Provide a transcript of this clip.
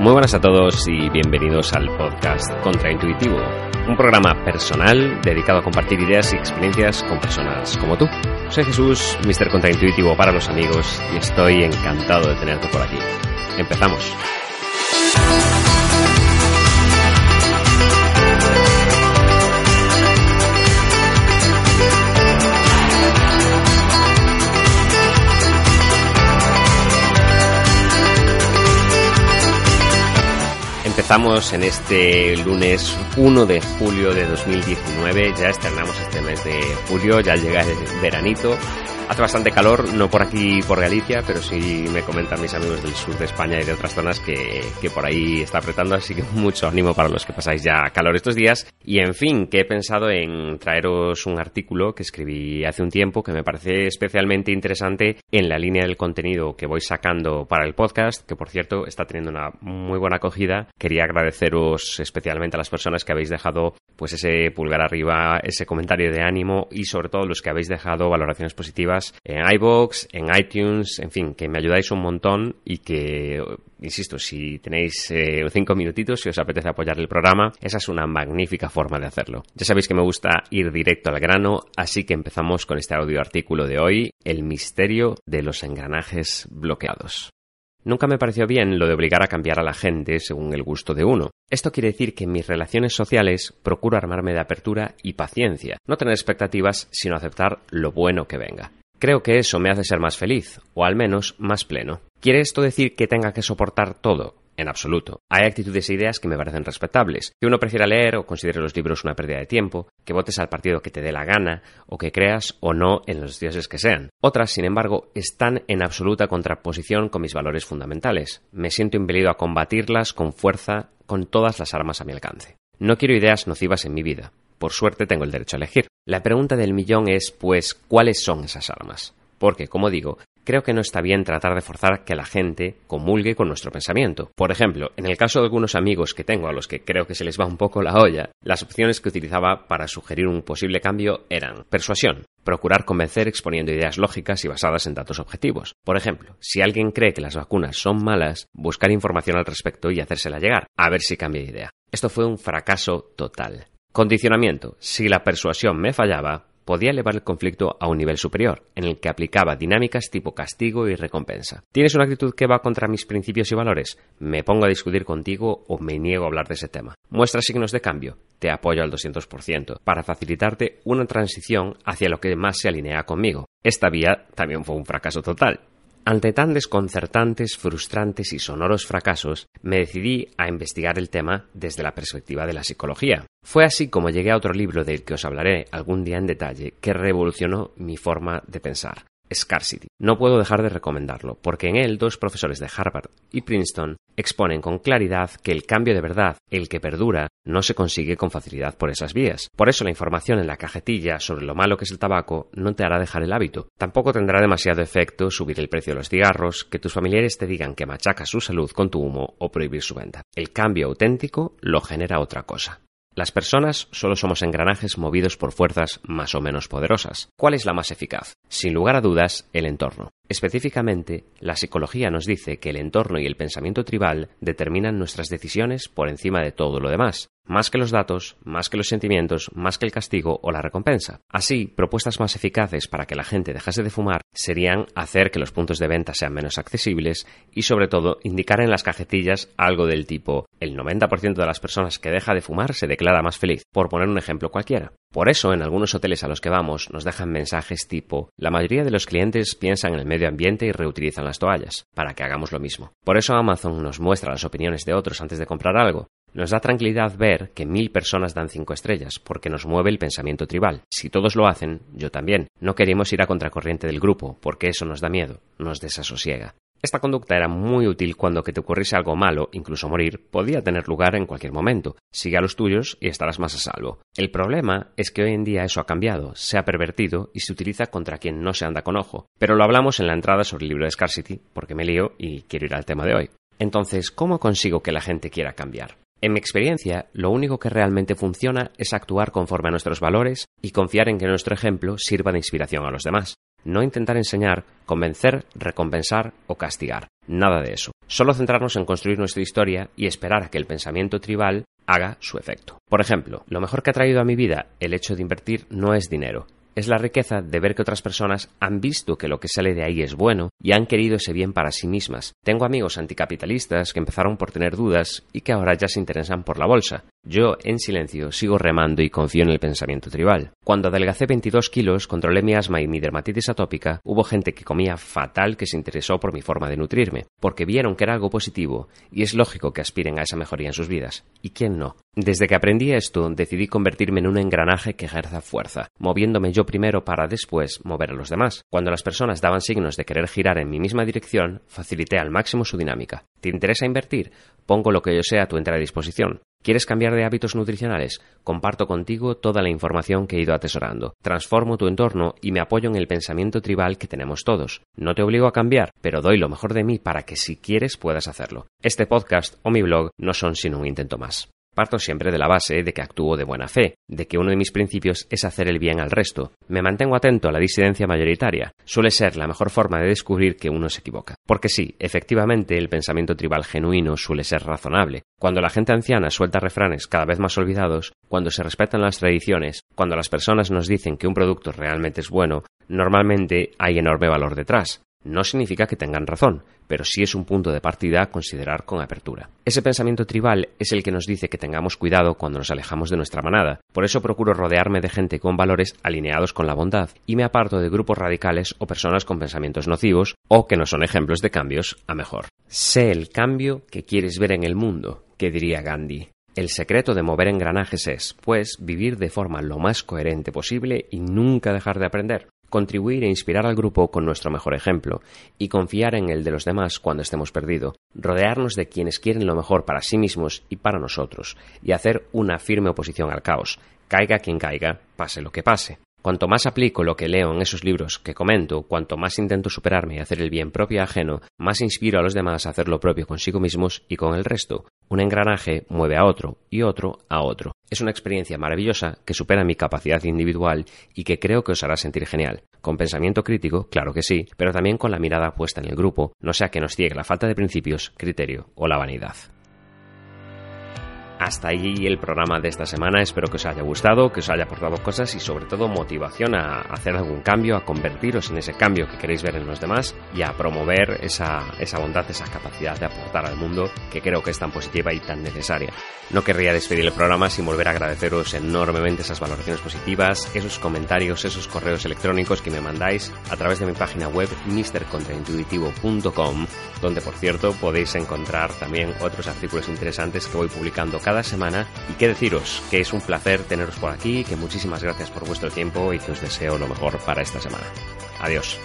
Muy buenas a todos y bienvenidos al podcast Contraintuitivo, un programa personal dedicado a compartir ideas y experiencias con personas como tú. Soy Jesús, Mr. Contraintuitivo para los amigos y estoy encantado de tenerte por aquí. Empezamos. Estamos en este lunes 1 de julio de 2019, ya estrenamos este mes de julio, ya llega el veranito Hace bastante calor, no por aquí, por Galicia, pero sí me comentan mis amigos del sur de España y de otras zonas que, que por ahí está apretando, así que mucho ánimo para los que pasáis ya calor estos días. Y en fin, que he pensado en traeros un artículo que escribí hace un tiempo que me parece especialmente interesante en la línea del contenido que voy sacando para el podcast, que por cierto está teniendo una muy buena acogida. Quería agradeceros especialmente a las personas que habéis dejado pues ese pulgar arriba, ese comentario de ánimo y sobre todo los que habéis dejado valoraciones positivas en iBox, en iTunes, en fin, que me ayudáis un montón y que, insisto, si tenéis eh, cinco minutitos, si os apetece apoyar el programa, esa es una magnífica forma de hacerlo. Ya sabéis que me gusta ir directo al grano, así que empezamos con este audio artículo de hoy, El misterio de los engranajes bloqueados. Nunca me pareció bien lo de obligar a cambiar a la gente según el gusto de uno. Esto quiere decir que en mis relaciones sociales procuro armarme de apertura y paciencia, no tener expectativas, sino aceptar lo bueno que venga. Creo que eso me hace ser más feliz, o al menos más pleno. ¿Quiere esto decir que tenga que soportar todo? En absoluto. Hay actitudes e ideas que me parecen respetables, que uno prefiera leer o considere los libros una pérdida de tiempo, que votes al partido que te dé la gana, o que creas o no en los dioses que sean. Otras, sin embargo, están en absoluta contraposición con mis valores fundamentales. Me siento impelido a combatirlas con fuerza, con todas las armas a mi alcance. No quiero ideas nocivas en mi vida. Por suerte tengo el derecho a elegir. La pregunta del millón es, pues, ¿cuáles son esas armas? Porque, como digo, creo que no está bien tratar de forzar que la gente comulgue con nuestro pensamiento. Por ejemplo, en el caso de algunos amigos que tengo a los que creo que se les va un poco la olla, las opciones que utilizaba para sugerir un posible cambio eran persuasión, procurar convencer exponiendo ideas lógicas y basadas en datos objetivos. Por ejemplo, si alguien cree que las vacunas son malas, buscar información al respecto y hacérsela llegar, a ver si cambia de idea. Esto fue un fracaso total. Condicionamiento. Si la persuasión me fallaba, podía elevar el conflicto a un nivel superior, en el que aplicaba dinámicas tipo castigo y recompensa. ¿Tienes una actitud que va contra mis principios y valores? Me pongo a discutir contigo o me niego a hablar de ese tema. Muestra signos de cambio. Te apoyo al 200%, para facilitarte una transición hacia lo que más se alinea conmigo. Esta vía también fue un fracaso total. Ante tan desconcertantes, frustrantes y sonoros fracasos, me decidí a investigar el tema desde la perspectiva de la psicología. Fue así como llegué a otro libro del que os hablaré algún día en detalle que revolucionó mi forma de pensar. Scarcity. No puedo dejar de recomendarlo, porque en él dos profesores de Harvard y Princeton exponen con claridad que el cambio de verdad, el que perdura, no se consigue con facilidad por esas vías. Por eso la información en la cajetilla sobre lo malo que es el tabaco no te hará dejar el hábito. Tampoco tendrá demasiado efecto subir el precio de los cigarros, que tus familiares te digan que machacas su salud con tu humo o prohibir su venta. El cambio auténtico lo genera otra cosa. Las personas solo somos engranajes movidos por fuerzas más o menos poderosas. ¿Cuál es la más eficaz? Sin lugar a dudas, el entorno. Específicamente, la psicología nos dice que el entorno y el pensamiento tribal determinan nuestras decisiones por encima de todo lo demás, más que los datos, más que los sentimientos, más que el castigo o la recompensa. Así, propuestas más eficaces para que la gente dejase de fumar serían hacer que los puntos de venta sean menos accesibles y sobre todo indicar en las cajetillas algo del tipo el 90% de las personas que deja de fumar se declara más feliz, por poner un ejemplo cualquiera. Por eso, en algunos hoteles a los que vamos nos dejan mensajes tipo la mayoría de los clientes piensan en el medio ambiente y reutilizan las toallas, para que hagamos lo mismo. Por eso Amazon nos muestra las opiniones de otros antes de comprar algo. Nos da tranquilidad ver que mil personas dan cinco estrellas, porque nos mueve el pensamiento tribal. Si todos lo hacen, yo también. No queremos ir a contracorriente del grupo, porque eso nos da miedo, nos desasosiega. Esta conducta era muy útil cuando que te ocurriese algo malo, incluso morir, podía tener lugar en cualquier momento. Sigue a los tuyos y estarás más a salvo. El problema es que hoy en día eso ha cambiado, se ha pervertido y se utiliza contra quien no se anda con ojo. Pero lo hablamos en la entrada sobre el libro de Scarcity, porque me lío y quiero ir al tema de hoy. Entonces, ¿cómo consigo que la gente quiera cambiar? En mi experiencia, lo único que realmente funciona es actuar conforme a nuestros valores y confiar en que nuestro ejemplo sirva de inspiración a los demás. No intentar enseñar, convencer, recompensar o castigar. Nada de eso. Solo centrarnos en construir nuestra historia y esperar a que el pensamiento tribal haga su efecto. Por ejemplo, lo mejor que ha traído a mi vida el hecho de invertir no es dinero, es la riqueza de ver que otras personas han visto que lo que sale de ahí es bueno y han querido ese bien para sí mismas. Tengo amigos anticapitalistas que empezaron por tener dudas y que ahora ya se interesan por la bolsa. Yo, en silencio, sigo remando y confío en el pensamiento tribal. Cuando adelgacé 22 kilos, controlé mi asma y mi dermatitis atópica, hubo gente que comía fatal que se interesó por mi forma de nutrirme, porque vieron que era algo positivo y es lógico que aspiren a esa mejoría en sus vidas. ¿Y quién no? Desde que aprendí esto, decidí convertirme en un engranaje que ejerza fuerza, moviéndome yo primero para después mover a los demás. Cuando las personas daban signos de querer girar en mi misma dirección, facilité al máximo su dinámica. ¿Te interesa invertir? Pongo lo que yo sea a tu entera disposición. ¿Quieres cambiar de hábitos nutricionales? Comparto contigo toda la información que he ido atesorando. Transformo tu entorno y me apoyo en el pensamiento tribal que tenemos todos. No te obligo a cambiar, pero doy lo mejor de mí para que si quieres puedas hacerlo. Este podcast o mi blog no son sino un intento más. Parto siempre de la base de que actúo de buena fe, de que uno de mis principios es hacer el bien al resto. Me mantengo atento a la disidencia mayoritaria. Suele ser la mejor forma de descubrir que uno se equivoca. Porque sí, efectivamente, el pensamiento tribal genuino suele ser razonable. Cuando la gente anciana suelta refranes cada vez más olvidados, cuando se respetan las tradiciones, cuando las personas nos dicen que un producto realmente es bueno, normalmente hay enorme valor detrás. No significa que tengan razón, pero sí es un punto de partida a considerar con apertura. Ese pensamiento tribal es el que nos dice que tengamos cuidado cuando nos alejamos de nuestra manada. Por eso procuro rodearme de gente con valores alineados con la bondad y me aparto de grupos radicales o personas con pensamientos nocivos o que no son ejemplos de cambios a mejor. Sé el cambio que quieres ver en el mundo, que diría Gandhi. El secreto de mover engranajes es, pues, vivir de forma lo más coherente posible y nunca dejar de aprender contribuir e inspirar al grupo con nuestro mejor ejemplo y confiar en el de los demás cuando estemos perdidos, rodearnos de quienes quieren lo mejor para sí mismos y para nosotros y hacer una firme oposición al caos, caiga quien caiga, pase lo que pase. Cuanto más aplico lo que leo en esos libros que comento, cuanto más intento superarme y hacer el bien propio y ajeno, más inspiro a los demás a hacer lo propio consigo mismos y con el resto. Un engranaje mueve a otro y otro a otro. Es una experiencia maravillosa que supera mi capacidad individual y que creo que os hará sentir genial. Con pensamiento crítico, claro que sí, pero también con la mirada puesta en el grupo, no sea que nos ciegue la falta de principios, criterio o la vanidad. Hasta ahí el programa de esta semana. Espero que os haya gustado, que os haya aportado cosas y sobre todo motivación a hacer algún cambio, a convertiros en ese cambio que queréis ver en los demás y a promover esa, esa bondad, esa capacidad de aportar al mundo que creo que es tan positiva y tan necesaria. No querría despedir el programa sin volver a agradeceros enormemente esas valoraciones positivas, esos comentarios, esos correos electrónicos que me mandáis a través de mi página web mistercontraintuitivo.com, donde por cierto podéis encontrar también otros artículos interesantes que voy publicando cada cada semana y qué deciros, que es un placer teneros por aquí, que muchísimas gracias por vuestro tiempo y que os deseo lo mejor para esta semana. Adiós.